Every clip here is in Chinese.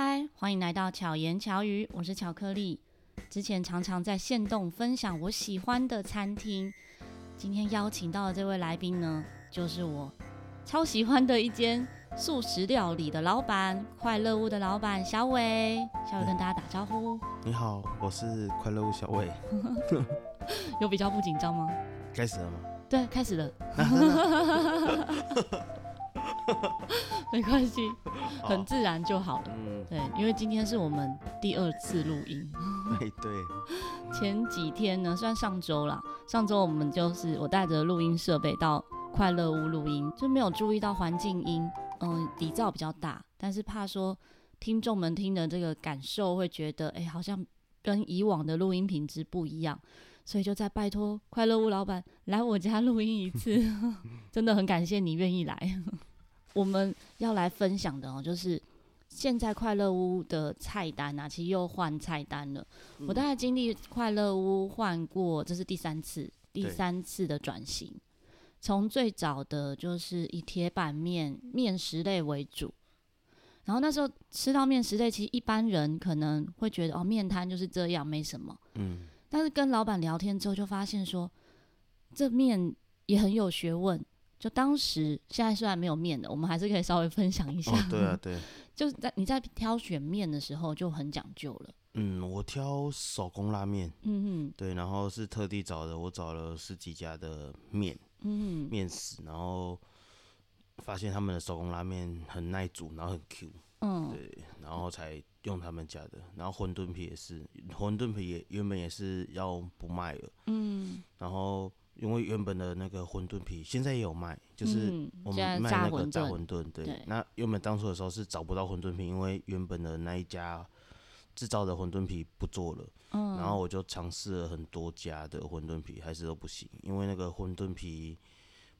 嗨，欢迎来到巧言巧语，我是巧克力。之前常常在限动分享我喜欢的餐厅，今天邀请到的这位来宾呢，就是我超喜欢的一间素食料理的老板——快乐屋的老板小伟。小伟跟大家打招呼。你好，我是快乐屋小伟。有比较不紧张吗？开始了吗？对，开始了。没关系，很自然就好了。嗯，对，因为今天是我们第二次录音。对对。前几天呢，算上周啦。上周我们就是我带着录音设备到快乐屋录音，就没有注意到环境音，嗯，底噪比较大，但是怕说听众们听的这个感受会觉得，哎，好像跟以往的录音品质不一样，所以就再拜托快乐屋老板来我家录音一次。真的很感谢你愿意来。我们要来分享的哦，就是现在快乐屋的菜单啊，其实又换菜单了。嗯、我大概经历快乐屋换过，这是第三次，第三次的转型。从最早的就是以铁板面、面食类为主，然后那时候吃到面食类，其实一般人可能会觉得哦，面摊就是这样，没什么。嗯。但是跟老板聊天之后，就发现说，这面也很有学问。就当时，现在虽然没有面的，我们还是可以稍微分享一下。哦、对啊，对。就是在你在挑选面的时候就很讲究了。嗯，我挑手工拉面。嗯嗯。对，然后是特地找的，我找了十几家的面，嗯，面食，然后发现他们的手工拉面很耐煮，然后很 Q。嗯。对，然后才用他们家的。然后馄饨皮也是，馄饨皮也原本也是要不卖了。嗯。然后。因为原本的那个馄饨皮现在也有卖，就是我们卖那个炸馄饨。对，对那原本当初的时候是找不到馄饨皮，因为原本的那一家制造的馄饨皮不做了。嗯。然后我就尝试了很多家的馄饨皮，还是都不行，因为那个馄饨皮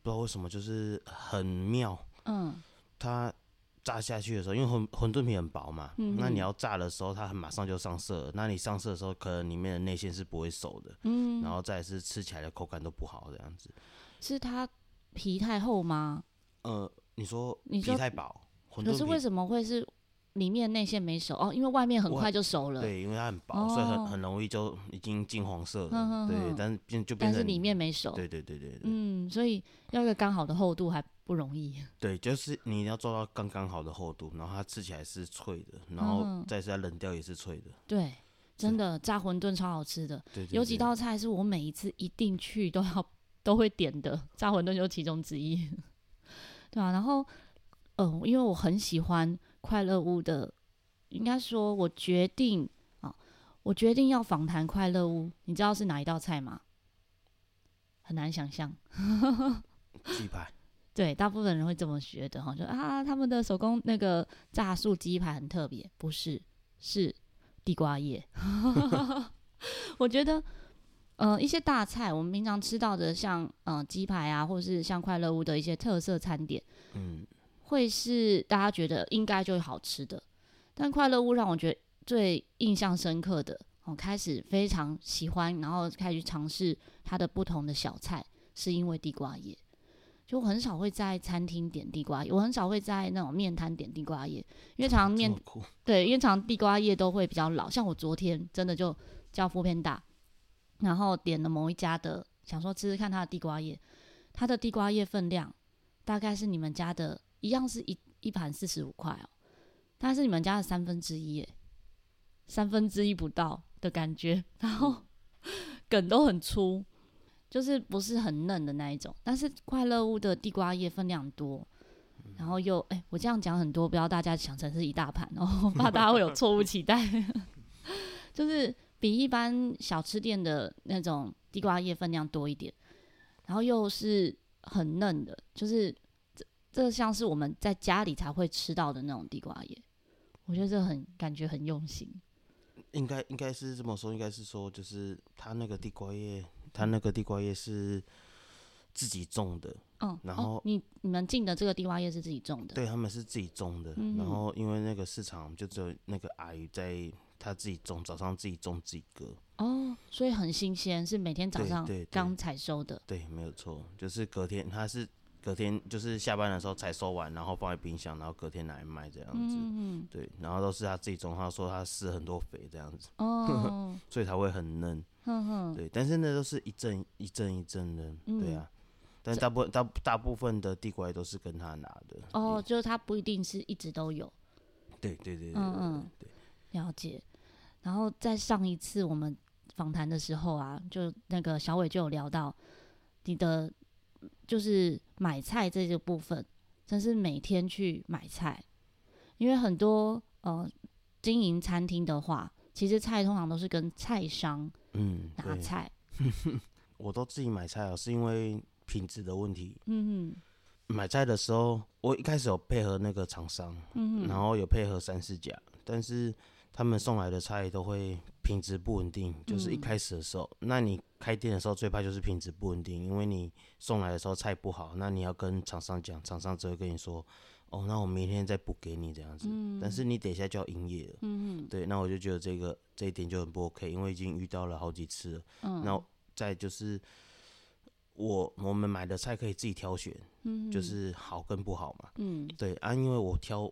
不知道为什么就是很妙。嗯。它。炸下去的时候，因为馄馄饨皮很薄嘛，嗯、那你要炸的时候，它马上就上色。那你上色的时候，可能里面的内馅是不会熟的，嗯，然后再是吃起来的口感都不好，这样子。是它皮太厚吗？呃，你说皮太薄，可是为什么会是里面内馅没熟？哦，因为外面很快就熟了。对，因为它很薄，哦、所以很很容易就已经金黄色对，但是变就变成但是里面没熟。对对对对对。嗯，所以要一个刚好的厚度还。不容易，对，就是你要做到刚刚好的厚度，然后它吃起来是脆的，然后再是它冷掉也是脆的。嗯、对，真的炸馄饨超好吃的。对，对，对，有几道菜是我每一次一定去都要都会点的，炸馄饨就是其中之一。对啊，然后，嗯、呃，因为我很喜欢快乐屋的，应该说我决定啊，我决定要访谈快乐屋，你知道是哪一道菜吗？很难想象，鸡排。对，大部分人会这么学的哈，就啊，他们的手工那个炸素鸡排很特别，不是，是地瓜叶。我觉得，呃，一些大菜，我们平常吃到的像，像呃鸡排啊，或是像快乐屋的一些特色餐点，嗯，会是大家觉得应该就会好吃的。但快乐屋让我觉得最印象深刻的，我开始非常喜欢，然后开始尝试它的不同的小菜，是因为地瓜叶。就很少会在餐厅点地瓜叶，我很少会在那种面摊点地瓜叶，因为常常面对，因为常常地瓜叶都会比较老。像我昨天真的就叫 foodpanda，然后点了某一家的，想说吃吃看它的地瓜叶，它的地瓜叶分量大概是你们家的一样是一一盘四十五块哦，但是你们家的三分之一耶，三分之一不到的感觉，然后 梗都很粗。就是不是很嫩的那一种，但是快乐屋的地瓜叶分量多，然后又哎、我这样讲很多，不要大家想成是一大盘哦，怕大家会有错误期待。就是比一般小吃店的那种地瓜叶分量多一点，然后又是很嫩的，就是这这像是我们在家里才会吃到的那种地瓜叶，我觉得这很感觉很用心。应该应该是这么说，应该是说就是它那个地瓜叶。他那个地瓜叶是自己种的，嗯，然后、哦、你你们进的这个地瓜叶是自己种的，对，他们是自己种的，嗯、然后因为那个市场就只有那个阿姨在，他自己种，早上自己种自己割，哦，所以很新鲜，是每天早上刚采收的，对，对，对，没有错，就是隔天他是隔天就是下班的时候采收完，然后放在冰箱，然后隔天拿来卖这样子。嗯嗯。对，然后都是他自己种，他说他施很多肥这样子。哦。所以才会很嫩。嗯哼。对，但是那都是一阵一阵一阵的，对啊。但大部分大大部分的地瓜叶都是跟他拿的。哦，就是他不一定是一直都有。对对对对。嗯嗯。对，了解。然后在上一次我们访谈的时候啊，就那个小伟就有聊到你的。就是买菜这个部分，真是每天去买菜，因为很多呃经营餐厅的话，其实菜通常都是跟菜商嗯拿菜，我都自己买菜啊，是因为品质的问题。嗯哼，买菜的时候我一开始有配合那个厂商，嗯，然后有配合三四家，但是。他们送来的菜都会品质不稳定，就是一开始的时候，嗯、那你开店的时候最怕就是品质不稳定，因为你送来的时候菜不好，那你要跟厂商讲，厂商只会跟你说，哦，那我明天再补给你这样子，嗯、但是你等一下就要营业了，嗯对，那我就觉得这个这一点就很不 OK，因为已经遇到了好几次了，嗯，然后再就是我我们买的菜可以自己挑选，嗯，就是好跟不好嘛，嗯，对啊，因为我挑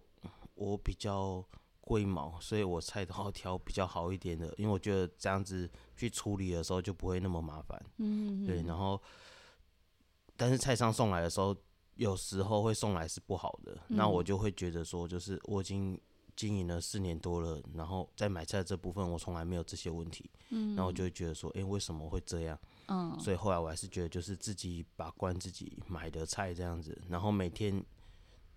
我比较。龟毛，所以我菜都要挑比较好一点的，因为我觉得这样子去处理的时候就不会那么麻烦。嗯，对。然后，但是菜商送来的时候，有时候会送来是不好的，嗯、那我就会觉得说，就是我已经经营了四年多了，然后在买菜这部分我从来没有这些问题。嗯，然后我就会觉得说，哎、欸，为什么会这样？嗯，所以后来我还是觉得，就是自己把关自己买的菜这样子，然后每天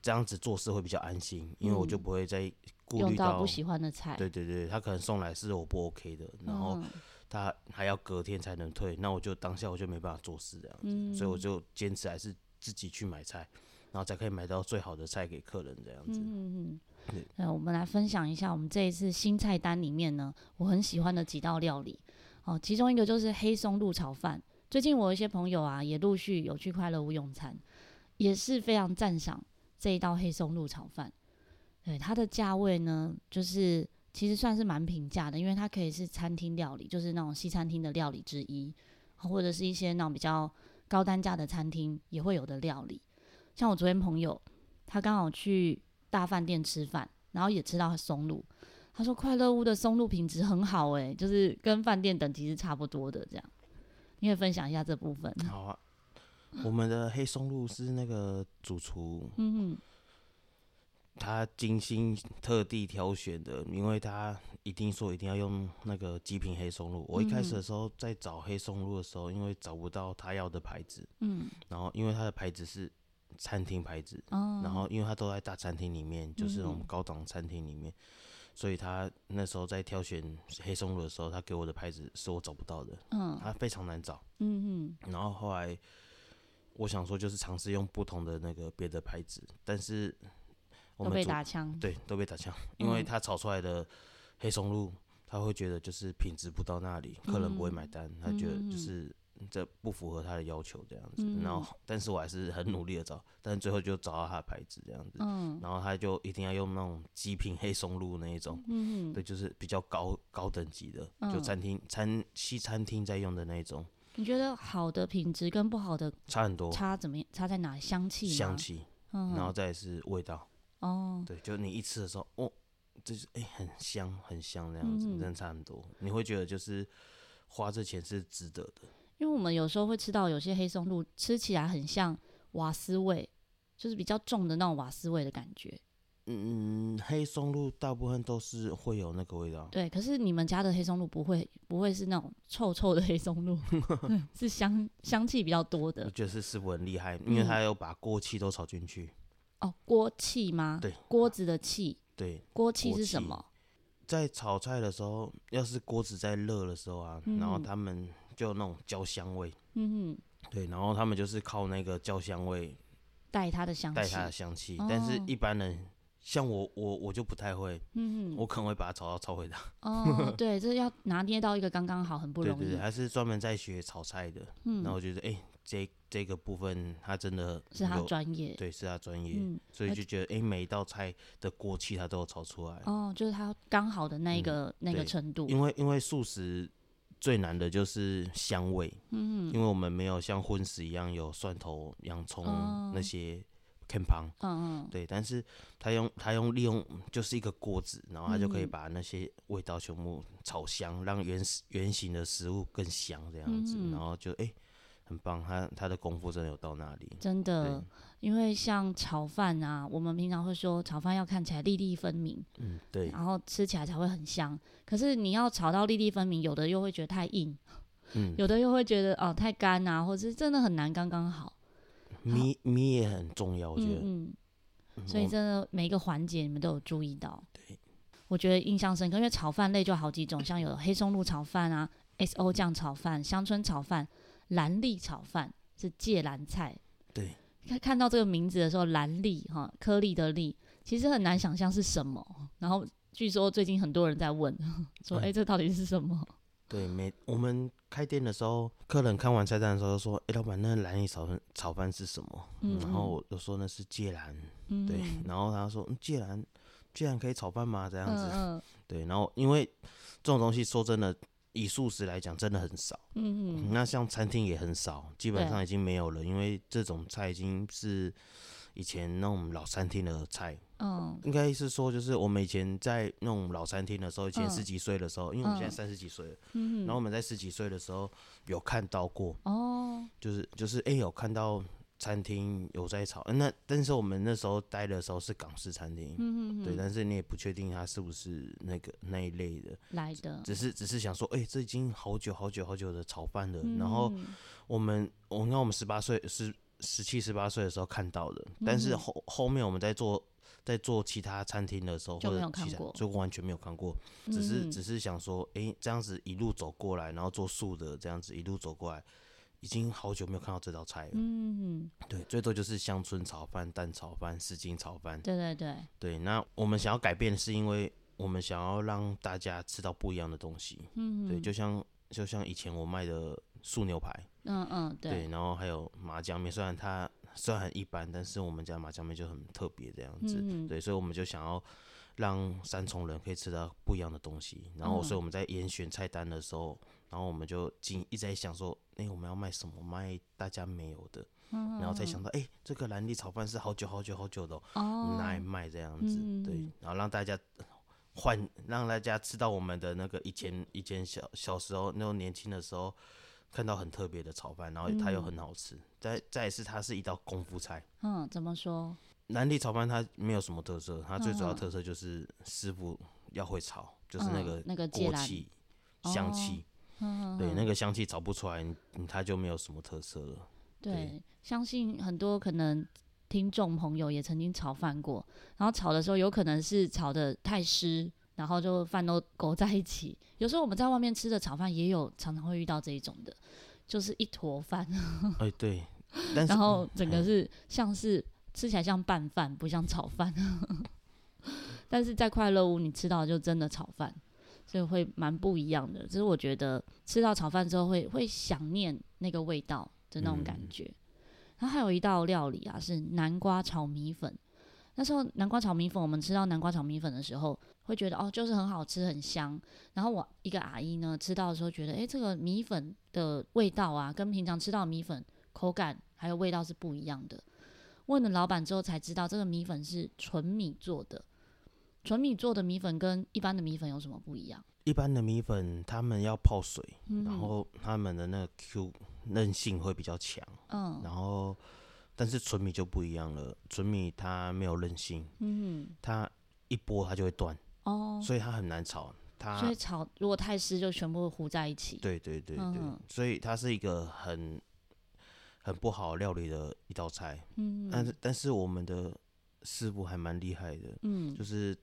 这样子做事会比较安心，因为我就不会再。顾虑到不喜欢的菜，对对对，他可能送来是我不 OK 的，然后他还要隔天才能退，那我就当下我就没办法做事这样子，嗯、所以我就坚持还是自己去买菜，然后才可以买到最好的菜给客人这样子。嗯嗯那，我们来分享一下我们这一次新菜单里面呢，我很喜欢的几道料理哦，其中一个就是黑松露炒饭。最近我有一些朋友啊，也陆续有去快乐屋用餐，也是非常赞赏这一道黑松露炒饭。对它的价位呢，就是其实算是蛮平价的，因为它可以是餐厅料理，就是那种西餐厅的料理之一，或者是一些那种比较高单价的餐厅也会有的料理。像我昨天朋友，他刚好去大饭店吃饭，然后也吃到松露，他说快乐屋的松露品质很好，诶，就是跟饭店等级是差不多的这样。你可以分享一下这部分。好啊，我们的黑松露是那个主厨。他精心特地挑选的，因为他一定说一定要用那个极品黑松露。我一开始的时候在找黑松露的时候，因为找不到他要的牌子，嗯，然后因为他的牌子是餐厅牌子，哦，然后因为他都在大餐厅里面，就是那种高档餐厅里面，所以他那时候在挑选黑松露的时候，他给我的牌子是我找不到的，嗯，他非常难找，嗯嗯，然后后来我想说就是尝试用不同的那个别的牌子，但是。都被打枪，对，都被打枪，因为他炒出来的黑松露，他会觉得就是品质不到那里，客人不会买单，他觉得就是这不符合他的要求这样子。然后，但是我还是很努力的找，但是最后就找到他的牌子这样子。然后他就一定要用那种极品黑松露那一种，对，就是比较高高等级的，就餐厅餐西餐厅在用的那一种。你觉得好的品质跟不好的差很多？差怎么样？差在哪？香气？香气，嗯然后再是味道。哦，对，就你一吃的时候，哦，就是哎、欸，很香，很香那样子，真的差很多。你会觉得就是花这钱是值得的。因为我们有时候会吃到有些黑松露，吃起来很像瓦斯味，就是比较重的那种瓦斯味的感觉。嗯，黑松露大部分都是会有那个味道。对，可是你们家的黑松露不会，不会是那种臭臭的黑松露，是香香气比较多的。我觉得是师傅很厉害，因为他有把锅气都炒进去。哦，锅气吗？对，锅子的气。对，锅气是什么？在炒菜的时候，要是锅子在热的时候啊，嗯、然后他们就那种焦香味。嗯哼。对，然后他们就是靠那个焦香味带它的香气，带它的香气。哦、但是一般人像我，我我就不太会。嗯哼。我可能会把它炒到超会的。哦，对，这要拿捏到一个刚刚好，很不容易。对对对，还是专门在学炒菜的。嗯。然后我觉得，哎、欸。这这个部分，他真的是他专业，对，是他专业，嗯、所以就觉得，哎、欸，每一道菜的锅气他都有炒出来。哦，就是他刚好的那个、嗯、那个程度。因为因为素食最难的就是香味，嗯，因为我们没有像荤食一样有蒜头、洋葱那些。偏旁，嗯嗯，对，但是他用他用利用就是一个锅子，然后他就可以把那些味道全部炒香，让原原形的食物更香这样子，嗯、然后就哎、欸、很棒，他他的功夫真的有到那里，真的，因为像炒饭啊，我们平常会说炒饭要看起来粒粒分明，嗯对，然后吃起来才会很香，可是你要炒到粒粒分明，有的又会觉得太硬，嗯，有的又会觉得哦太干啊，或者是真的很难刚刚好。米米也很重要，我觉得。嗯，嗯，所以真的每一个环节你们都有注意到。对，我觉得印象深刻，因为炒饭类就好几种，像有黑松露炒饭啊、S O 酱炒饭、乡村炒饭、兰粒炒饭是芥蓝菜。对，看看到这个名字的时候，兰粒哈，颗粒的粒，其实很难想象是什么。然后据说最近很多人在问，说：“哎、欸，这到底是什么？”对，每我们开店的时候，客人看完菜单的时候说：“哎、欸，老板，那兰粒炒饭炒饭是什么？”嗯，然后我就说那是芥蓝，嗯、对，然后他说：“芥蓝，芥蓝可以炒饭吗？”这样子，嗯、对，然后因为这种东西说真的，以素食来讲真的很少，嗯嗯，那像餐厅也很少，基本上已经没有了，因为这种菜已经是以前那种老餐厅的菜。嗯，应该是说，就是我们以前在那种老餐厅的时候，以前十几岁的时候，嗯、因为我们现在三十几岁了，嗯，然后我们在十几岁的时候有看到过，哦，就是就是哎、欸，有看到餐厅有在炒，那但是我们那时候待的时候是港式餐厅，嗯嗯，对，但是你也不确定它是不是那个那一类的。来的，只是只是想说，哎、欸，这已经好久好久好久的炒饭了，嗯、然后我们我那我们十八岁十十七十八岁的时候看到的，但是后后面我们在做。在做其他餐厅的时候，或者其他就完全没有看过，只是只是想说，哎、欸，这样子一路走过来，然后做素的这样子一路走过来，已经好久没有看到这道菜了。嗯，对，最多就是乡村炒饭、蛋炒饭、什锦炒饭。对对对。对，那我们想要改变，是因为我们想要让大家吃到不一样的东西。嗯，对，就像就像以前我卖的素牛排。嗯嗯，对，对。然后还有麻酱面，虽然它。虽然很一般，但是我们家麻酱面就很特别这样子，嗯、对，所以我们就想要让三重人可以吃到不一样的东西。然后，所以我们在严选菜单的时候，然后我们就进一直在想说，哎、欸，我们要卖什么？卖大家没有的。然后才想到，哎、欸，这个兰粒炒饭是好久好久好久的、喔，哦，拿来卖这样子，对，然后让大家换，让大家吃到我们的那个以前以前小小时候那种年轻的时候。看到很特别的炒饭，然后它又很好吃。嗯、再再是，它是一道功夫菜。嗯，怎么说？兰粒炒饭它没有什么特色，它最主要特色就是师傅要会炒，嗯、就是那个那个锅气、香气。哦、对，那个香气炒不出来，它就没有什么特色了。对，对相信很多可能听众朋友也曾经炒饭过，然后炒的时候有可能是炒的太湿。然后就饭都勾在一起。有时候我们在外面吃的炒饭也有，常常会遇到这一种的，就是一坨饭。哎，对。然后整个是像是吃起来像拌饭，不像炒饭。但是在快乐屋你吃到的就真的炒饭，所以会蛮不一样的。就是我觉得吃到炒饭之后会会想念那个味道的那种感觉。嗯、然后还有一道料理啊，是南瓜炒米粉。那时候南瓜炒米粉，我们吃到南瓜炒米粉的时候，会觉得哦，就是很好吃，很香。然后我一个阿姨呢，吃到的时候觉得，诶，这个米粉的味道啊，跟平常吃到的米粉口感还有味道是不一样的。问了老板之后才知道，这个米粉是纯米做的。纯米做的米粉跟一般的米粉有什么不一样？一般的米粉他们要泡水，嗯、然后他们的那个 Q 韧性会比较强。嗯，然后。但是纯米就不一样了，纯米它没有韧性，嗯，它一拨它就会断，哦，所以它很难炒，它所以炒如果太湿就全部糊在一起，对对对对，嗯、所以它是一个很很不好料理的一道菜，嗯，但是但是我们的师傅还蛮厉害的，嗯，就是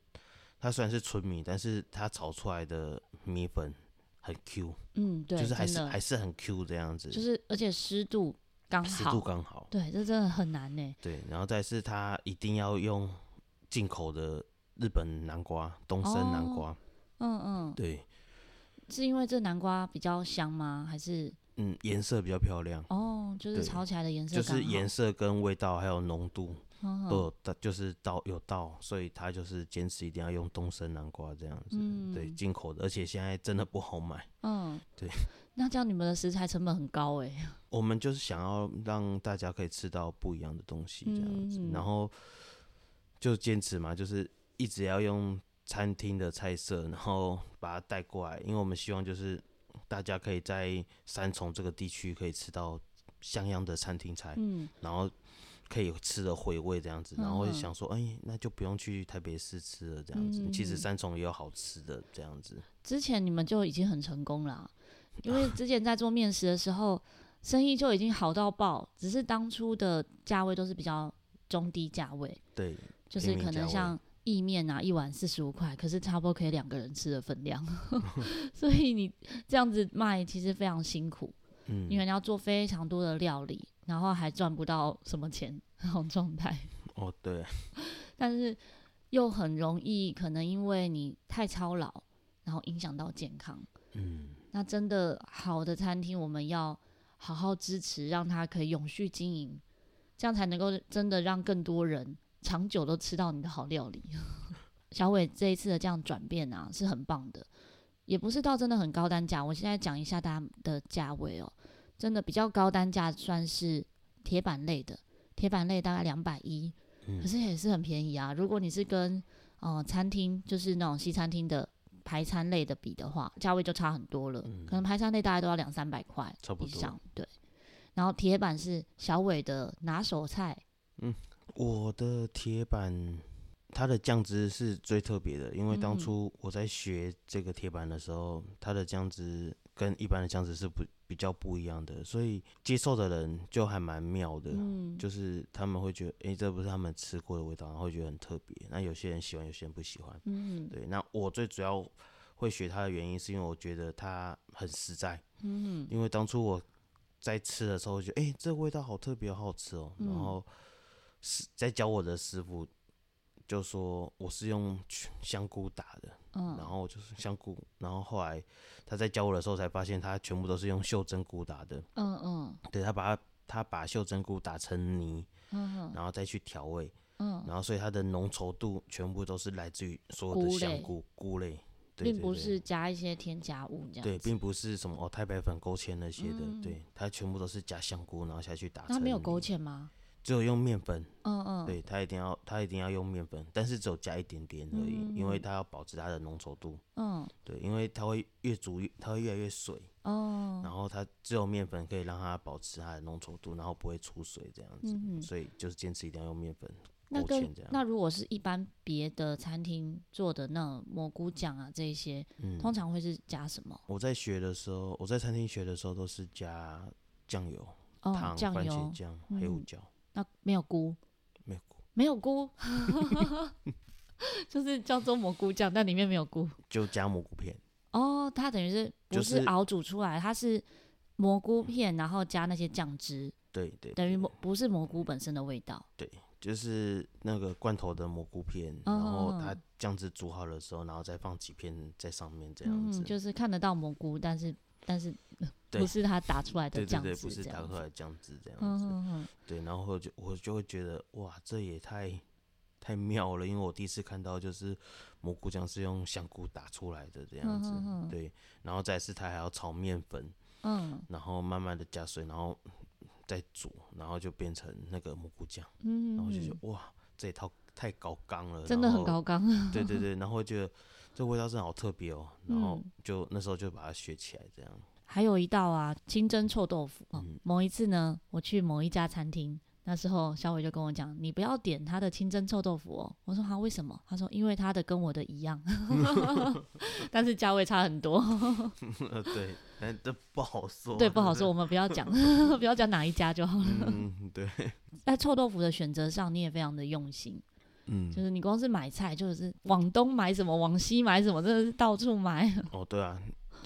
它虽然是纯米，但是它炒出来的米粉很 Q，嗯，对，就是还是还是很 Q 这样子，就是而且湿度。刚好，湿度刚好，对，这真的很难呢。对，然后再是它一定要用进口的日本南瓜，东升南瓜。哦、嗯嗯，对，是因为这南瓜比较香吗？还是？嗯，颜色比较漂亮。哦，就是炒起来的颜色，就是颜色跟味道还有浓度，都有到，就是到有到，所以他就是坚持一定要用东升南瓜这样子，嗯、对，进口的，而且现在真的不好买。嗯，对。那这样你们的食材成本很高哎。我们就是想要让大家可以吃到不一样的东西这样子，嗯、然后就坚持嘛，就是一直要用餐厅的菜色，然后把它带过来，因为我们希望就是大家可以在三重这个地区可以吃到像样的餐厅菜，嗯，然后可以吃的回味这样子，然后会想说，哎、欸，那就不用去台北市吃了这样子，嗯、其实三重也有好吃的这样子。之前你们就已经很成功了。因为之前在做面食的时候，生意就已经好到爆，只是当初的价位都是比较中低价位。对，就是可能像意面啊，一碗四十五块，可是差不多可以两个人吃的分量。所以你这样子卖其实非常辛苦，嗯，因为你要做非常多的料理，然后还赚不到什么钱那种状态。哦，对。但是又很容易，可能因为你太操劳，然后影响到健康。嗯。那真的好的餐厅，我们要好好支持，让它可以永续经营，这样才能够真的让更多人长久都吃到你的好料理。小伟这一次的这样转变啊，是很棒的，也不是到真的很高单价。我现在讲一下大家的价位哦，真的比较高单价算是铁板类的，铁板类大概两百一，可是也是很便宜啊。如果你是跟呃餐厅，就是那种西餐厅的。排餐类的比的话，价位就差很多了。嗯、可能排餐类大概都要两三百块以上，对。然后铁板是小伟的拿手菜。嗯，我的铁板它的酱汁是最特别的，因为当初我在学这个铁板的时候，嗯、它的酱汁跟一般的酱汁是不比较不一样的，所以接受的人就还蛮妙的。嗯，就是他们会觉得，哎、欸，这不是他们吃过的味道，然后会觉得很特别。那有些人喜欢，有些人不喜欢。嗯，对。那我最主要会学它的原因，是因为我觉得它很实在。嗯，因为当初我在吃的时候，觉得，哎、欸，这个味道好特别，好好吃哦、喔。然后是在教我的师傅就说，我是用香菇打的。嗯，然后就是香菇，然后后来他在教我的时候才发现，他全部都是用袖珍菇打的。嗯嗯，对，他把它他把袖珍菇打成泥，嗯，然后再去调味，嗯，然后所以它的浓稠度全部都是来自于所有的香菇菇类，对，并不是加一些添加物这样。对，并不是什么哦太白粉勾芡那些的，对，它全部都是加香菇然后下去打。它没有勾芡吗？只有用面粉，嗯嗯，对，它一定要它一定要用面粉，但是只有加一点点而已，嗯、因为它要保持它的浓稠度，嗯，对，因为它会越煮越它会越来越水，哦，然后它只有面粉可以让它保持它的浓稠度，然后不会出水这样子，嗯、哼所以就是坚持一定要用面粉。那跟那如果是一般别的餐厅做的那种蘑菇酱啊这些，嗯、通常会是加什么？我在学的时候，我在餐厅学的时候都是加酱油、哦、糖、油、番茄酱、黑胡椒。那没有菇，没有菇，没有菇，就是叫做蘑菇酱，但里面没有菇，就加蘑菇片。哦，它等于是不是熬煮出来？它是蘑菇片，然后加那些酱汁。对对，等于蘑不是蘑菇本身的味道。对，就是那个罐头的蘑菇片，然后它酱汁煮好的时候，然后再放几片在上面，这样子。就是看得到蘑菇，但是但是。不是他打出来的酱汁，对对对，不是打出来的酱汁这样子。嗯嗯嗯。对，然后就我就会觉得，哇，这也太太妙了，因为我第一次看到就是蘑菇酱是用香菇打出来的这样子。嗯。对，然后再是他还要炒面粉，嗯，然后慢慢的加水，然后再煮，然后就变成那个蘑菇酱。嗯，嗯。然后就觉得哇，这一套太高纲了，真的很高纲。对对对，然后觉得这味道真的好特别哦，然后就那时候就把它学起来这样。还有一道啊，清蒸臭豆腐。嗯、某一次呢，我去某一家餐厅，那时候小伟就跟我讲：“你不要点他的清蒸臭豆腐哦。”我说：“他为什么？”他说：“因为他的跟我的一样，但是价位差很多。”对，但这不好说。对，不好说，我们不要讲，不要讲哪一家就好了。嗯，对。在臭豆腐的选择上，你也非常的用心。嗯，就是你光是买菜，就是往东买什么，往西买什么，真的是到处买。哦，对啊。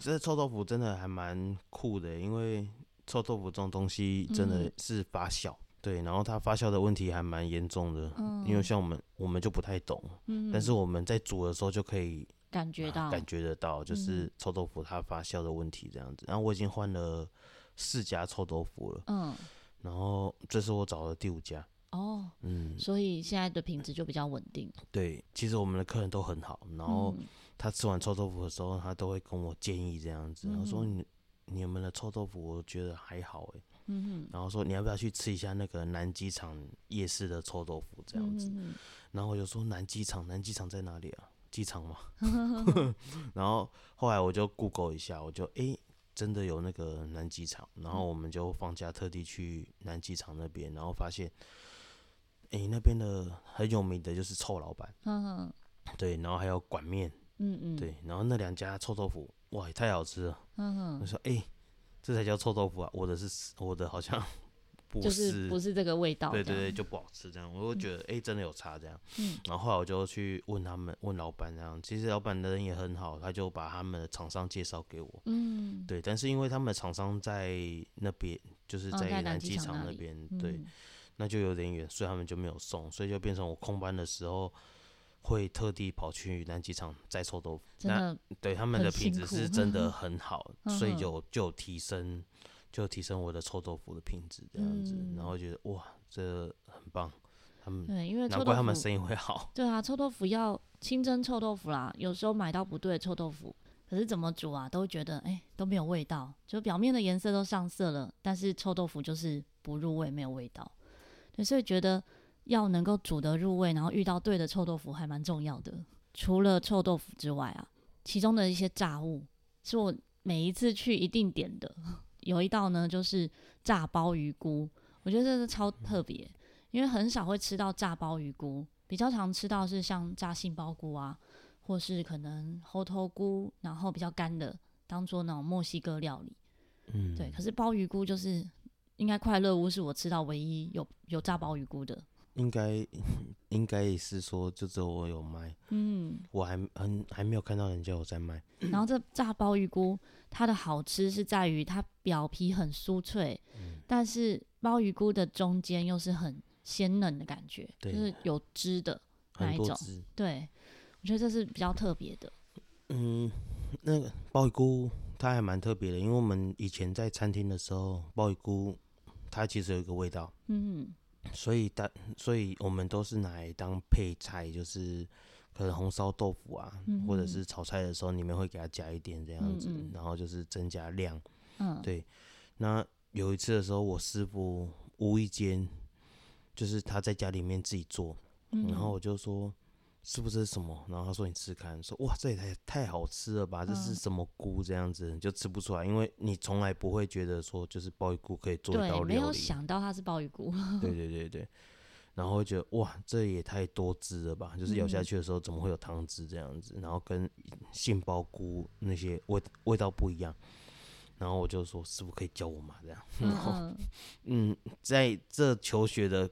这臭豆腐真的还蛮酷的，因为臭豆腐这种东西真的是发酵，嗯、对，然后它发酵的问题还蛮严重的，嗯、因为像我们我们就不太懂，嗯、但是我们在煮的时候就可以感觉到、啊、感觉得到，就是臭豆腐它发酵的问题这样子。然后我已经换了四家臭豆腐了，嗯，然后这是我找的第五家，哦，嗯，所以现在的品质就比较稳定。对，其实我们的客人都很好，然后他吃完臭豆腐的时候，他都会跟我建议这样子，然后说你你们的臭豆腐我觉得还好哎，嗯哼，然后说你要不要去吃一下那个南机场夜市的臭豆腐这样子，然后我就说南机场南机场在哪里啊？机场嘛，然后后来我就 Google 一下，我就哎、欸，真的有那个南机场，然后我们就放假特地去南机场那边，然后发现，哎、欸，那边的很有名的就是臭老板，对，然后还有管面，嗯嗯，对，然后那两家臭豆腐，哇，也太好吃了，嗯哼我说哎、欸，这才叫臭豆腐啊，我的是我的好像。不是就是不是这个味道，对对对，就不好吃这样。我就觉得，哎、嗯欸，真的有差这样。嗯，然后后来我就去问他们，问老板这样。其实老板的人也很好，他就把他们的厂商介绍给我。嗯，对。但是因为他们的厂商在那边，就是在南机场那边，哦、对、嗯，那就有点远，所以他们就没有送，所以就变成我空班的时候会特地跑去南机场再臭豆腐。那对他们的品质是真的很好，嗯、所以就就提升。就提升我的臭豆腐的品质，这样子、嗯，然后觉得哇，这很棒。他们对，因为难怪他们生意会好。对啊，臭豆腐要清蒸臭豆腐啦，有时候买到不对的臭豆腐，可是怎么煮啊，都觉得哎、欸、都没有味道，就表面的颜色都上色了，但是臭豆腐就是不入味，没有味道。对，所以觉得要能够煮得入味，然后遇到对的臭豆腐还蛮重要的。除了臭豆腐之外啊，其中的一些炸物是我每一次去一定点的。有一道呢，就是炸鲍鱼菇，我觉得这是超特别，因为很少会吃到炸鲍鱼菇，比较常吃到是像炸杏鲍菇啊，或是可能猴头菇，然后比较干的，当做那种墨西哥料理。嗯，对。可是鲍鱼菇就是应该快乐屋是我吃到唯一有有炸鲍鱼菇的。应该应该也是说，就只有我有卖。嗯，我还很还没有看到人家有在卖。然后这炸鲍鱼菇，它的好吃是在于它表皮很酥脆，嗯、但是鲍鱼菇的中间又是很鲜嫩的感觉，就是有汁的那一种。对，我觉得这是比较特别的。嗯，那个鲍鱼菇它还蛮特别的，因为我们以前在餐厅的时候，鲍鱼菇它其实有一个味道。嗯。所以，当所以我们都是拿来当配菜，就是可能红烧豆腐啊，嗯、或者是炒菜的时候，你们会给它加一点这样子，然后就是增加量。嗯，对。那有一次的时候，我师傅无意间，就是他在家里面自己做，嗯、然后我就说。是不是什么？然后他说你吃看，说哇，这也太太好吃了吧？这是什么菇？这样子你就吃不出来，因为你从来不会觉得说就是鲍鱼菇可以做到料理。没有想到它是鲍鱼菇。对对对对，然后会觉得哇，这也太多汁了吧？就是咬下去的时候怎么会有汤汁这样子？然后跟杏鲍菇那些味味道不一样。然后我就说师傅可以教我吗？这样，然后嗯，嗯，在这求学的。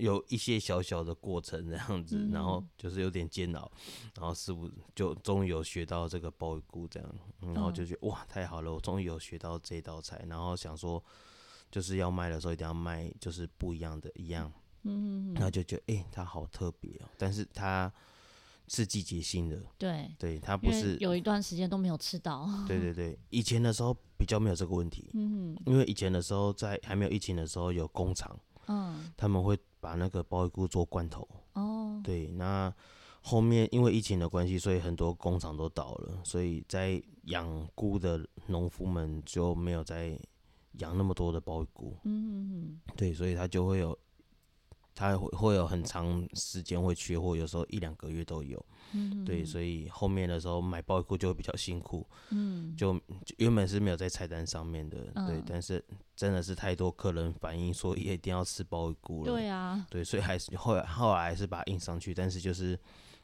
有一些小小的过程这样子，然后就是有点煎熬，然后师傅就终于有学到这个鲍鱼菇这样，然后就觉得哇，太好了，我终于有学到这道菜，然后想说就是要卖的时候一定要卖就是不一样的一样，嗯，然后就觉得哎，它好特别哦，但是它是季节性的，对，对，它不是有一段时间都没有吃到，对。对对，以前的时候比较没有这个问题，嗯，因为以前的时候在还没有疫情的时候有工厂，嗯，他们会。把那个鲍鱼菇做罐头。哦，对，那后面因为疫情的关系，所以很多工厂都倒了，所以在养菇的农夫们就没有再养那么多的鲍鱼菇，嗯，对，所以他就会有，他会会有很长时间会缺货，有时候一两个月都有。嗯，对，所以后面的时候买鲍鱼菇就会比较辛苦，嗯，就，原本是没有在菜单上面的，嗯，对，但是真的是太多客人反映说也一定要吃鲍鱼菇了，对啊，对，所以还是后来后来还是把它印上去，但是就是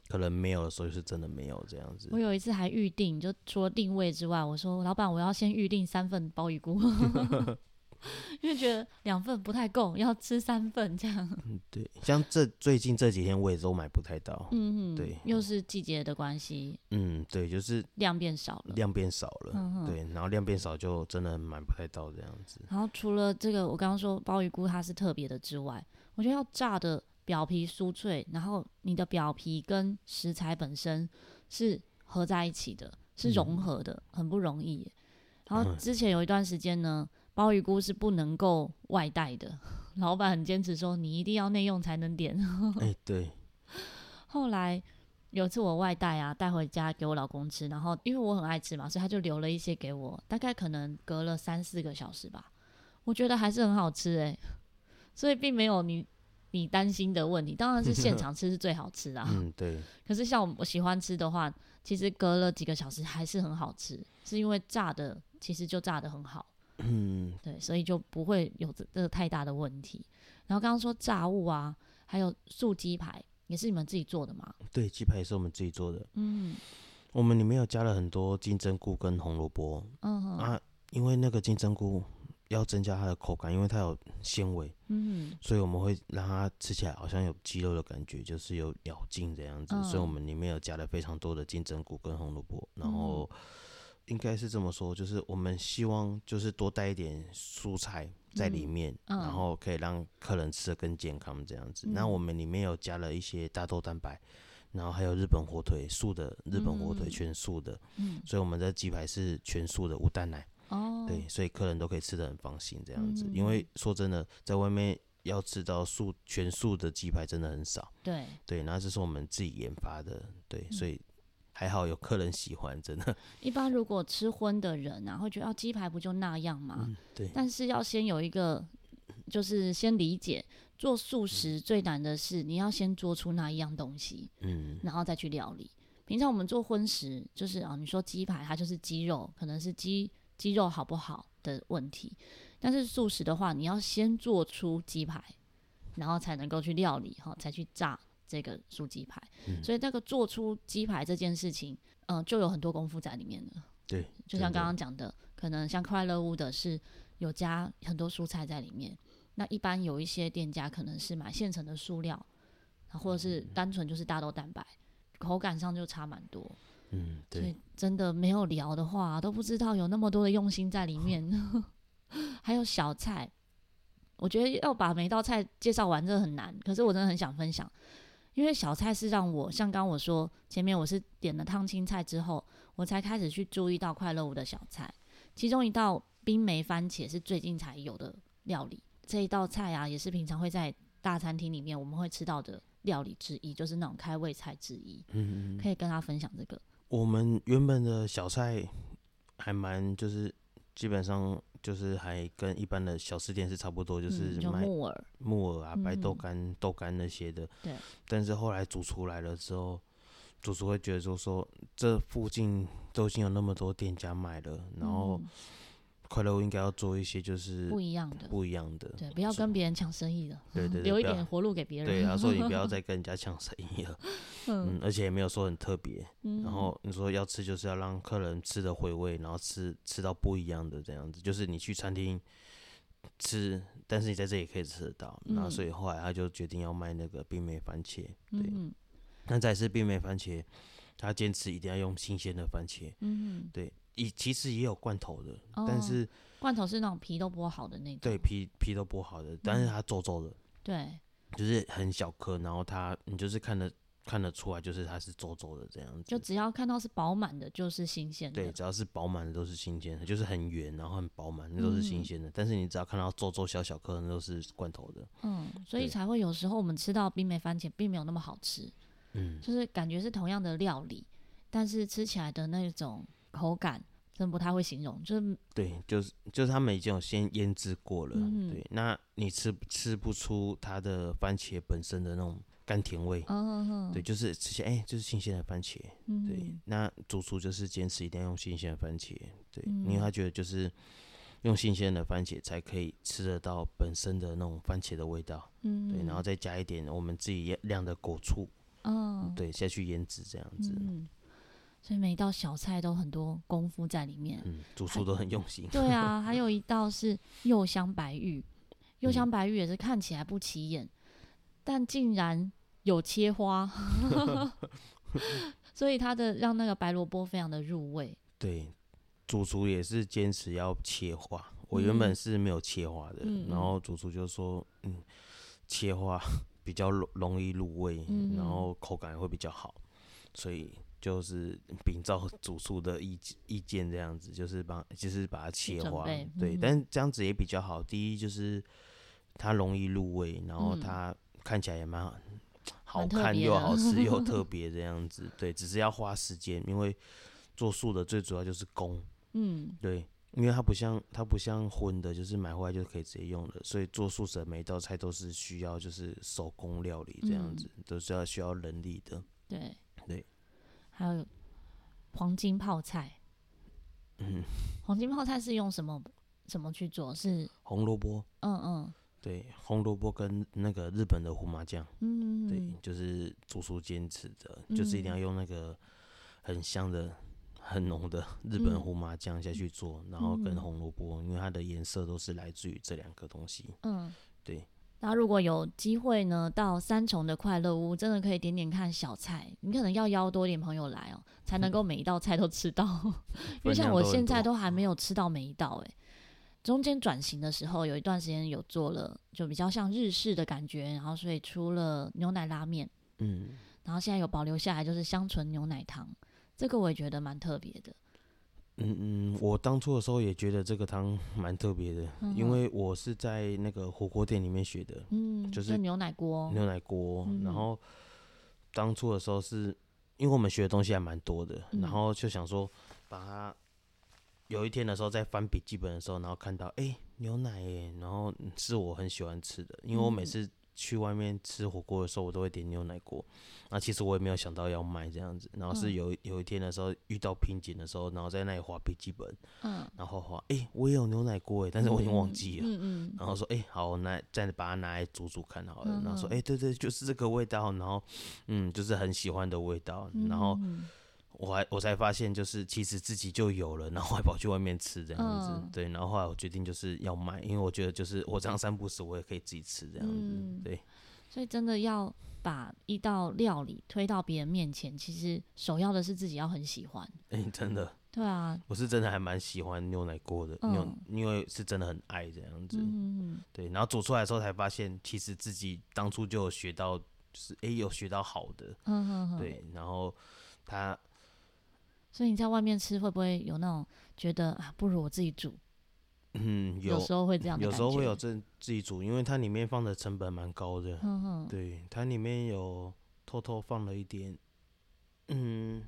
可能没有的时候就是真的没有这样子。我有一次还预定，就除了定位之外，我说老板我要先预定三份鲍鱼菇。因为觉得两份不太够，要吃三份这样。嗯，对，像这最近这几天我也都买不太到。嗯嗯，对，又是季节的关系。嗯，对，就是量变少了，量变少了。嗯，对，然后量变少就真的买不太到这样子。然后除了这个，我刚刚说鲍鱼菇它是特别的之外，我觉得要炸的表皮酥脆，然后你的表皮跟食材本身是合在一起的，是融合的，嗯、很不容易。然后之前有一段时间呢。鲍鱼菇是不能够外带的，老板很坚持说你一定要内用才能点。哎、欸，对。后来有一次我外带啊，带回家给我老公吃，然后因为我很爱吃嘛，所以他就留了一些给我。大概可能隔了三四个小时吧，我觉得还是很好吃哎、欸，所以并没有你你担心的问题。当然是现场吃是最好吃啊。嗯，对。可是像我喜欢吃的话，其实隔了几个小时还是很好吃，是因为炸的其实就炸的很好。嗯，对，所以就不会有这这个太大的问题。然后刚刚说炸物啊，还有素鸡排。也是你们自己做的吗？对，鸡排也是我们自己做的。嗯，我们里面有加了很多金针菇跟红萝卜。嗯哼啊，因为那个金针菇要增加它的口感，因为它有纤维。嗯，所以我们会让它吃起来好像有鸡肉的感觉，就是有咬劲这样子。嗯、所以我们里面有加了非常多的金针菇跟红萝卜，然后。嗯应该是这么说，就是我们希望就是多带一点蔬菜在里面，嗯嗯、然后可以让客人吃的更健康这样子。那、嗯、我们里面有加了一些大豆蛋白，然后还有日本火腿素的日本火腿全素的，嗯、所以我们的鸡排是全素的无蛋奶。哦，对，所以客人都可以吃的很放心这样子。嗯、因为说真的，在外面要吃到素全素的鸡排真的很少。对对，那这是我们自己研发的，对，嗯、所以。还好有客人喜欢，真的。一般如果吃荤的人啊，会觉得鸡排不就那样吗？嗯，对。但是要先有一个，就是先理解做素食最难的是，你要先做出那一样东西，嗯，然后再去料理。平常我们做荤食，就是啊，你说鸡排它就是鸡肉，可能是鸡鸡肉好不好的问题。但是素食的话，你要先做出鸡排，然后才能够去料理哈，才去炸。这个素鸡排，嗯、所以这个做出鸡排这件事情，嗯、呃，就有很多功夫在里面了。对，就像刚刚讲的，可能像快乐屋的是有加很多蔬菜在里面。那一般有一些店家可能是买现成的塑料，或者是单纯就是大豆蛋白，口感上就差蛮多。嗯，对。所以真的没有聊的话，都不知道有那么多的用心在里面。还有小菜，我觉得要把每道菜介绍完真的很难，可是我真的很想分享。因为小菜是让我像刚刚我说前面我是点了烫青菜之后，我才开始去注意到快乐屋的小菜，其中一道冰梅番茄是最近才有的料理。这一道菜啊，也是平常会在大餐厅里面我们会吃到的料理之一，就是那种开胃菜之一。嗯，可以跟他分享这个。我们原本的小菜还蛮就是基本上。就是还跟一般的小吃店是差不多，就是卖木耳、木耳啊、白豆干、豆干那些的。对。但是后来煮出来了之后，主厨会觉得说说这附近都已经有那么多店家卖了，然后快乐屋应该要做一些就是不一样的、不一样的。对，不要跟别人抢生意了。对对对，留一点活路给别人。对，他说你不要 再跟人家抢生意了。嗯，而且也没有说很特别，嗯、然后你说要吃就是要让客人吃的回味，然后吃吃到不一样的这样子，就是你去餐厅吃，但是你在这里可以吃得到，嗯、然后所以后来他就决定要卖那个冰梅番茄，对，嗯、那再是冰梅番茄，他坚持一定要用新鲜的番茄，嗯，对，也其实也有罐头的，哦、但是罐头是那种皮都剥好的那种，对，皮皮都剥好的，但是它皱皱的，对，就是很小颗，然后它你就是看得。看得出来，就是它是皱皱的这样子。就只要看到是饱满的，就是新鲜的。对，只要是饱满的都是新鲜的，就是很圆，然后很饱满，那都是新鲜的。嗯、但是你只要看到皱皱小小颗，那都是罐头的。嗯，所以才会有时候我们吃到冰梅番茄并没有那么好吃。嗯，就是感觉是同样的料理，但是吃起来的那种口感真不太会形容。就是对，就是就是他们已经有先腌制过了。嗯、对，那你吃吃不出它的番茄本身的那种。甘甜味，oh, oh, oh. 对，就是吃起来，哎、欸，就是新鲜的番茄，嗯、对。那主厨就是坚持一定要用新鲜的番茄，对，嗯、因为他觉得就是用新鲜的番茄才可以吃得到本身的那种番茄的味道，嗯，对，然后再加一点我们自己酿的果醋，哦，对，下去腌制这样子，嗯，所以每一道小菜都很多功夫在里面，嗯，主厨都很用心，对啊，还有一道是柚香白玉，柚香白玉也是看起来不起眼，嗯、但竟然。有切花 所以它的让那个白萝卜非常的入味。对，主厨也是坚持要切花。我原本是没有切花的，嗯、然后主厨就说：“嗯，切花比较容容易入味，嗯、然后口感也会比较好。”所以就是秉照主厨的意意见这样子，就是帮就是把它切花。嗯、对，但这样子也比较好。第一就是。它容易入味，然后它看起来也蛮好看又好吃又特 别这样子。对，只是要花时间，因为做素的最主要就是工。嗯，对，因为它不像它不像荤的，就是买回来就可以直接用的，所以做素食的每一道菜都是需要就是手工料理这样子，都是要需要人力的。对对，还有黄金泡菜。嗯，黄金泡菜是用什么什么去做？是红萝卜。嗯嗯，对，红萝卜跟那个日本的胡麻酱。嗯，对，就是煮熟坚持的，就是一定要用那个很香的、很浓的日本胡麻酱下去做，然后跟红萝卜，因为它的颜色都是来自于这两个东西。嗯，对。那如果有机会呢，到三重的快乐屋，真的可以点点看小菜。你可能要邀多一点朋友来哦、喔，才能够每一道菜都吃到。因为像我现在都还没有吃到每一道、欸，哎，中间转型的时候有一段时间有做了，就比较像日式的感觉，然后所以出了牛奶拉面，嗯，然后现在有保留下来就是香醇牛奶糖，这个我也觉得蛮特别的。嗯嗯，我当初的时候也觉得这个汤蛮特别的，嗯、因为我是在那个火锅店里面学的，嗯，就是牛奶锅，牛奶锅。嗯、然后当初的时候是因为我们学的东西还蛮多的，嗯、然后就想说把它有一天的时候在翻笔记本的时候，然后看到哎、欸、牛奶耶，然后是我很喜欢吃的，因为我每次。去外面吃火锅的时候，我都会点牛奶锅。那其实我也没有想到要卖这样子，然后是有有一天的时候遇到瓶颈的时候，然后在那里划笔记本，嗯，然后划，哎、欸，我也有牛奶锅哎，但是我已经忘记了，嗯嗯，然后说，哎、欸，好，那再把它拿来煮煮看好了，然后说，哎、欸，对，对对，就是这个味道，然后，嗯，就是很喜欢的味道，然后。我还我才发现，就是其实自己就有了，然后还跑去外面吃这样子，嗯、对。然后后来我决定就是要买，因为我觉得就是我这样三不死，我也可以自己吃这样子，嗯、对。所以真的要把一道料理推到别人面前，其实首要的是自己要很喜欢。哎、欸，真的。对啊，我是真的还蛮喜欢牛奶锅的，因为、嗯、因为是真的很爱这样子，嗯、对。然后煮出来的时候才发现，其实自己当初就有学到，就是哎、欸、有学到好的，嗯嗯嗯，对。然后他。所以你在外面吃会不会有那种觉得啊，不如我自己煮？嗯，有，有时候会这样，有时候会有这自己煮，因为它里面放的成本蛮高的。嗯哼，对，它里面有偷偷放了一点，嗯，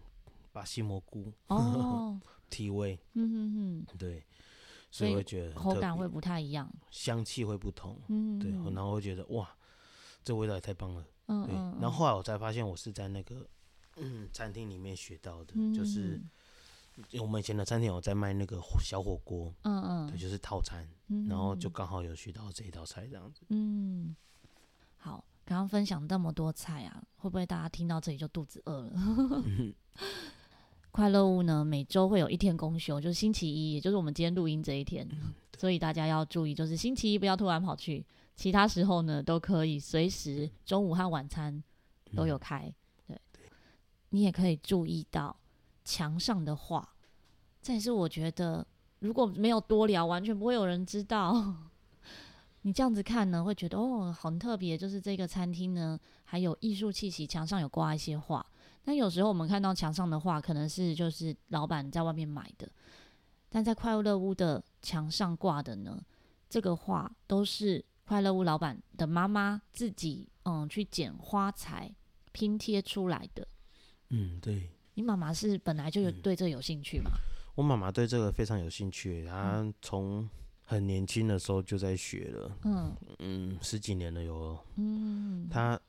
巴西蘑菇哦，提味。嗯哼哼，对，所以会觉得口感会不太一样，香气会不同。嗯，对，然后会觉得哇，这味道也太棒了。嗯，对，然后后来我才发现，我是在那个。嗯，餐厅里面学到的，嗯、就是我们以前的餐厅有在卖那个小火锅，嗯嗯，对，就是套餐，嗯、然后就刚好有学到这一道菜这样子。嗯，好，刚刚分享那么多菜啊，会不会大家听到这里就肚子饿了？嗯、快乐屋呢，每周会有一天公休，就是星期一，也就是我们今天录音这一天，嗯、所以大家要注意，就是星期一不要突然跑去，其他时候呢都可以随时中午和晚餐都有开。嗯你也可以注意到墙上的画，这也是我觉得如果没有多聊，完全不会有人知道。你这样子看呢，会觉得哦，很特别。就是这个餐厅呢，还有艺术气息，墙上有挂一些画。但有时候我们看到墙上的画，可能是就是老板在外面买的，但在快乐屋的墙上挂的呢，这个画都是快乐屋老板的妈妈自己嗯去捡花材拼贴出来的。嗯，对。你妈妈是本来就有对这有兴趣吗？嗯、我妈妈对这个非常有兴趣，她从很年轻的时候就在学了。嗯嗯，十几年了有。嗯，她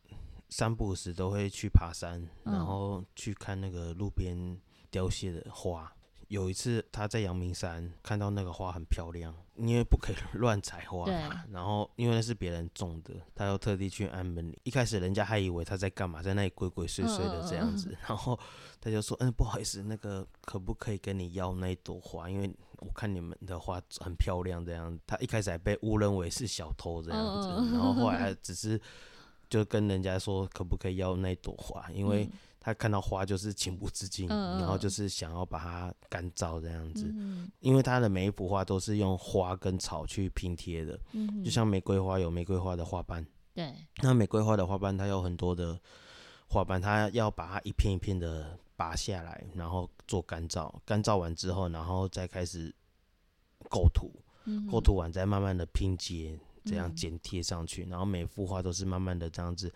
三不五时都会去爬山，嗯、然后去看那个路边凋谢的花。有一次，他在阳明山看到那个花很漂亮，因为不可以乱采花。对。然后，因为那是别人种的，他又特地去按门铃。一开始，人家还以为他在干嘛，在那里鬼鬼祟祟的这样子。嗯、然后他就说：“嗯，不好意思，那个可不可以跟你要那一朵花？因为我看你们的花很漂亮。”这样，他一开始还被误认为是小偷这样子。嗯、然后后来只是就跟人家说可不可以要那一朵花，因为。他看到花就是情不自禁，嗯、然后就是想要把它干燥这样子，嗯、因为他的每一幅画都是用花跟草去拼贴的，嗯、就像玫瑰花有玫瑰花的花瓣，对，那玫瑰花的花瓣它有很多的花瓣，它要把它一片一片的拔下来，然后做干燥，干燥完之后，然后再开始构图，构图完再慢慢的拼接，这样剪贴上去，嗯、然后每幅画都是慢慢的这样子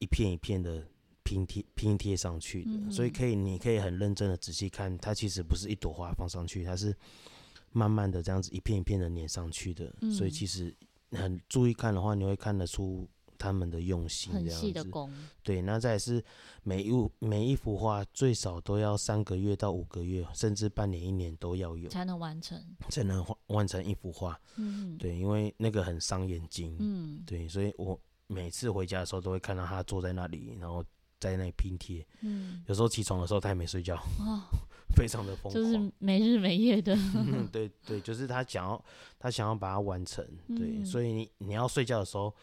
一片一片的拼贴拼贴上去的，嗯、所以可以你可以很认真的仔细看，它其实不是一朵花放上去，它是慢慢的这样子一片一片的粘上去的，嗯、所以其实很注意看的话，你会看得出。他们的用心，这样子，很细的工，对，那再是每一每一幅画最少都要三个月到五个月，甚至半年一年都要有才能完成，才能完成一幅画。嗯，对，因为那个很伤眼睛。嗯，对，所以我每次回家的时候都会看到他坐在那里，然后在那里拼贴。嗯，有时候起床的时候他还没睡觉，哦，非常的疯狂，就是没日没夜的。嗯，对对，就是他想要他想要把它完成。对，嗯，所以你你要睡觉的时候。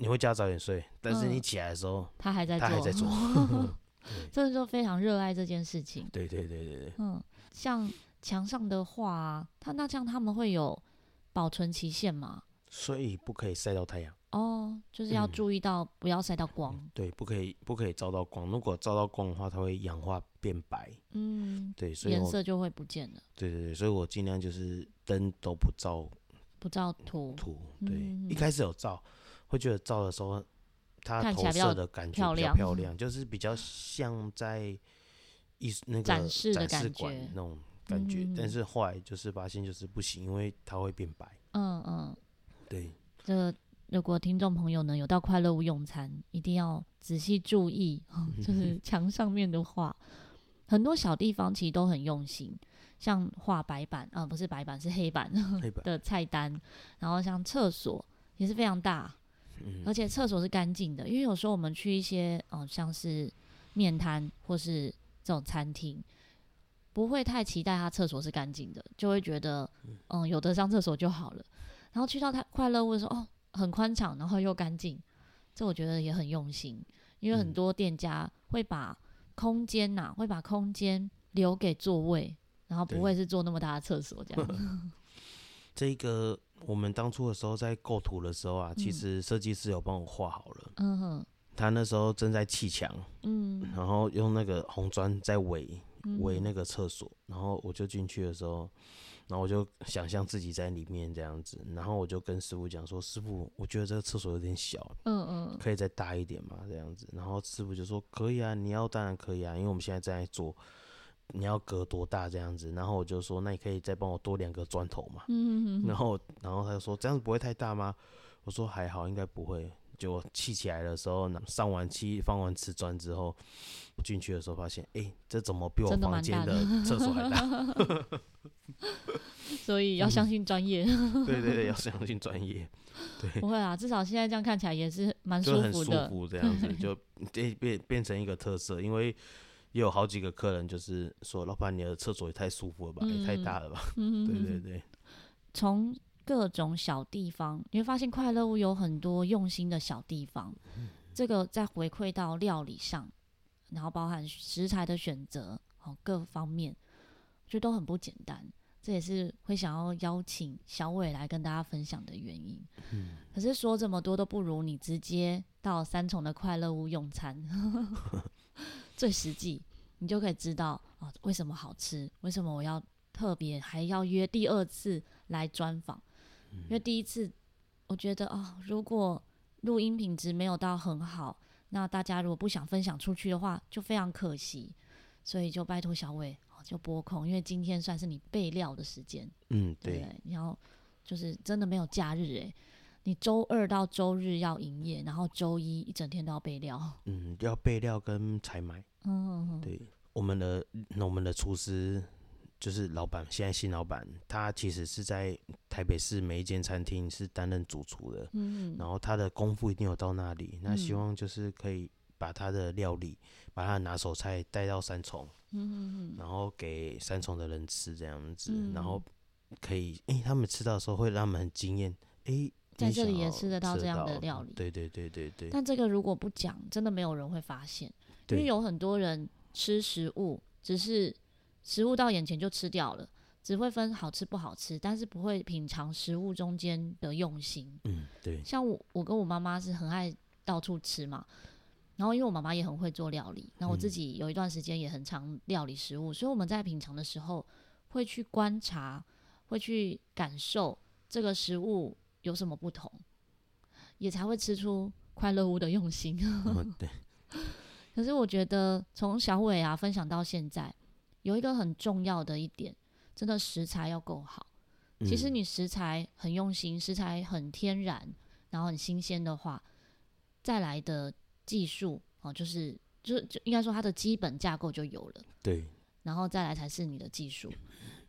你会叫他早点睡，但是你起来的时候，嗯、他还在做，他还在做，真的就非常热爱这件事情。对对对对对，嗯，像墙上的画、啊，他那这样他们会有保存期限吗？所以不可以晒到太阳哦，就是要注意到不要晒到光、嗯。对，不可以不可以照到光，如果照到光的话，它会氧化变白。嗯，对，所以颜色就会不见了。对对对，所以我尽量就是灯都不照，不照涂涂。对，嗯、一开始有照。会觉得照的时候，它投射的感觉比较漂亮，就是比较像在艺术那个展示馆那种感觉。但是后来就是发现就是不行，因为它会变白。嗯嗯，对。这个如果听众朋友呢有到快乐屋用餐，一定要仔细注意，就是墙上面的画，很多小地方其实都很用心，像画白板啊，不是白板是黑板的菜单，然后像厕所也是非常大。而且厕所是干净的，因为有时候我们去一些哦、呃，像是面摊或是这种餐厅，不会太期待他厕所是干净的，就会觉得嗯、呃，有的上厕所就好了。然后去到他快乐屋的时候，哦，很宽敞，然后又干净，这我觉得也很用心，因为很多店家会把空间呐、啊，会把空间留给座位，然后不会是做那么大的厕所这样。这个。我们当初的时候在构图的时候啊，其实设计师有帮我画好了。嗯哼。他那时候正在砌墙，嗯，然后用那个红砖在围围那个厕所，然后我就进去的时候，然后我就想象自己在里面这样子，然后我就跟师傅讲说：“师傅，我觉得这个厕所有点小，嗯嗯，可以再大一点嘛？这样子。”然后师傅就说：“可以啊，你要当然可以啊，因为我们现在在做。”你要隔多大这样子？然后我就说，那你可以再帮我多两个砖头嘛。嗯嗯嗯。然后，然后他就说，这样子不会太大吗？我说还好，应该不会。就砌起来的时候，上完漆、放完瓷砖之后，我进去的时候发现，哎、欸，这怎么比我房间的厕所还大？所以要相信专业、嗯。对对对，要相信专业。对。不会啊，至少现在这样看起来也是蛮舒服的。很舒服这样子，就变变变成一个特色，因为。也有好几个客人就是说：“老板，你的厕所也太舒服了吧，嗯、也太大了吧？”嗯、对对对。从各种小地方，你会发现快乐屋有很多用心的小地方。嗯、这个再回馈到料理上，然后包含食材的选择，哦，各方面，我觉得都很不简单。这也是会想要邀请小伟来跟大家分享的原因。嗯、可是说这么多都不如你直接到三重的快乐屋用餐。最实际，你就可以知道啊、哦，为什么好吃？为什么我要特别还要约第二次来专访？嗯、因为第一次我觉得啊、哦，如果录音品质没有到很好，那大家如果不想分享出去的话，就非常可惜。所以就拜托小伟、哦、就播控，因为今天算是你备料的时间。嗯，对，对。然后就是真的没有假日诶。你周二到周日要营业，然后周一一整天都要备料。嗯，要备料跟采买。嗯嗯对，我们的我们的厨师就是老板，现在新老板，他其实是在台北市每一间餐厅是担任主厨的。嗯，然后他的功夫一定有到那里，那希望就是可以把他的料理，把他的拿手菜带到三重。嗯，然后给三重的人吃这样子，然后可以，哎、欸，他们吃到的时候会让他们很惊艳。哎、欸。在这里也吃得到这样的料理，对对对对对。但这个如果不讲，真的没有人会发现，因为有很多人吃食物，只是食物到眼前就吃掉了，只会分好吃不好吃，但是不会品尝食物中间的用心。嗯，对。像我，我跟我妈妈是很爱到处吃嘛，然后因为我妈妈也很会做料理，那我自己有一段时间也很常料理食物，嗯、所以我们在品尝的时候会去观察，会去感受这个食物。有什么不同，也才会吃出快乐屋的用心。嗯、对。可是我觉得从小伟啊分享到现在，有一个很重要的一点，真的食材要够好。其实你食材很用心，食材很天然，然后很新鲜的话，再来的技术哦，就是就是就应该说它的基本架构就有了。对。然后再来才是你的技术，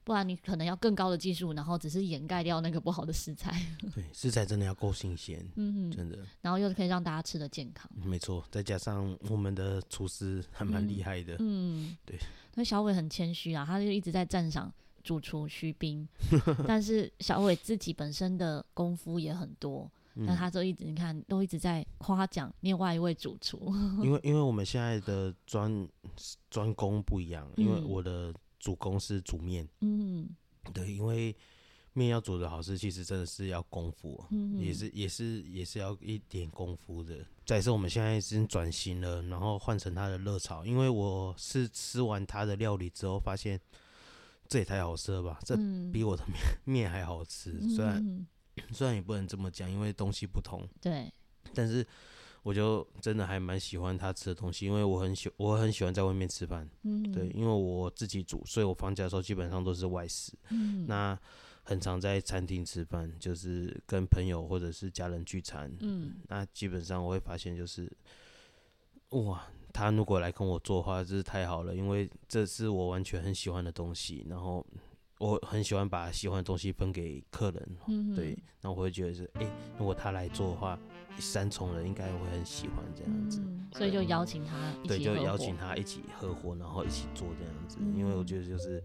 不然你可能要更高的技术，然后只是掩盖掉那个不好的食材。对，食材真的要够新鲜，嗯哼，真的。然后又可以让大家吃的健康。没错，再加上我们的厨师还蛮厉害的。嗯，嗯对。那小伟很谦虚啊，他就一直在赞赏。主厨徐斌，但是小伟自己本身的功夫也很多，那、嗯、他就一直你看都一直在夸奖另外一位主厨。因为 因为我们现在的专专攻不一样，因为我的主攻是煮面，嗯，对，因为面要煮的好吃，其实真的是要功夫，嗯、也是也是也是要一点功夫的。再是我们现在已经转型了，然后换成他的热炒，因为我是吃完他的料理之后发现。这也太好吃了吧！这比我的面 面还好吃。嗯、虽然虽然也不能这么讲，因为东西不同。对。但是我就真的还蛮喜欢他吃的东西，因为我很喜我很喜欢在外面吃饭。嗯。对，因为我自己煮，所以我放假的时候基本上都是外食。嗯。那很常在餐厅吃饭，就是跟朋友或者是家人聚餐。嗯。那基本上我会发现就是，哇。他如果来跟我做的话，真是太好了，因为这是我完全很喜欢的东西。然后我很喜欢把喜欢的东西分给客人，嗯、对。那我会觉得是，哎、欸，如果他来做的话，三重人应该会很喜欢这样子。嗯、所以就邀请他一起，对，就邀请他一起合伙，然后一起做这样子。嗯、因为我觉得就是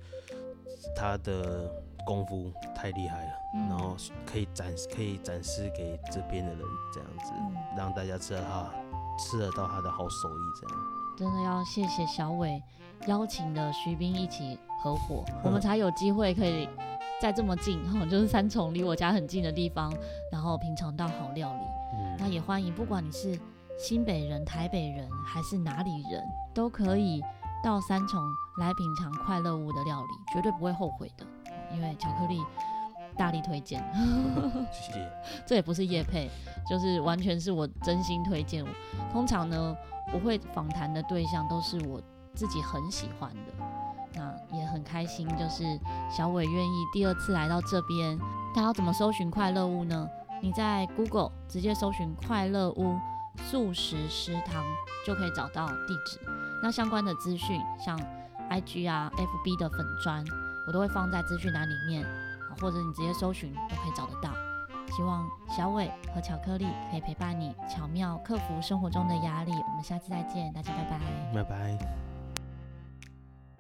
他的功夫太厉害了，嗯、然后可以展可以展示给这边的人这样子，嗯、让大家知道他。吃得到他的好手艺，这样真的要谢谢小伟邀请的徐斌一起合伙，我们才有机会可以在这么近，哈，就是三重离我家很近的地方，然后品尝到好料理。也欢迎，不管你是新北人、台北人还是哪里人，都可以到三重来品尝快乐屋的料理，绝对不会后悔的，因为巧克力。大力推荐，谢谢。这也不是叶配，就是完全是我真心推荐。通常呢，我会访谈的对象都是我自己很喜欢的，那也很开心。就是小伟愿意第二次来到这边，他要怎么搜寻快乐屋呢？你在 Google 直接搜寻快乐屋素食食堂就可以找到地址。那相关的资讯，像 IG 啊、FB 的粉砖，我都会放在资讯栏里面。或者你直接搜寻都可以找得到。希望小伟和巧克力可以陪伴你，巧妙克服生活中的压力。我们下次再见，大家拜拜。拜拜。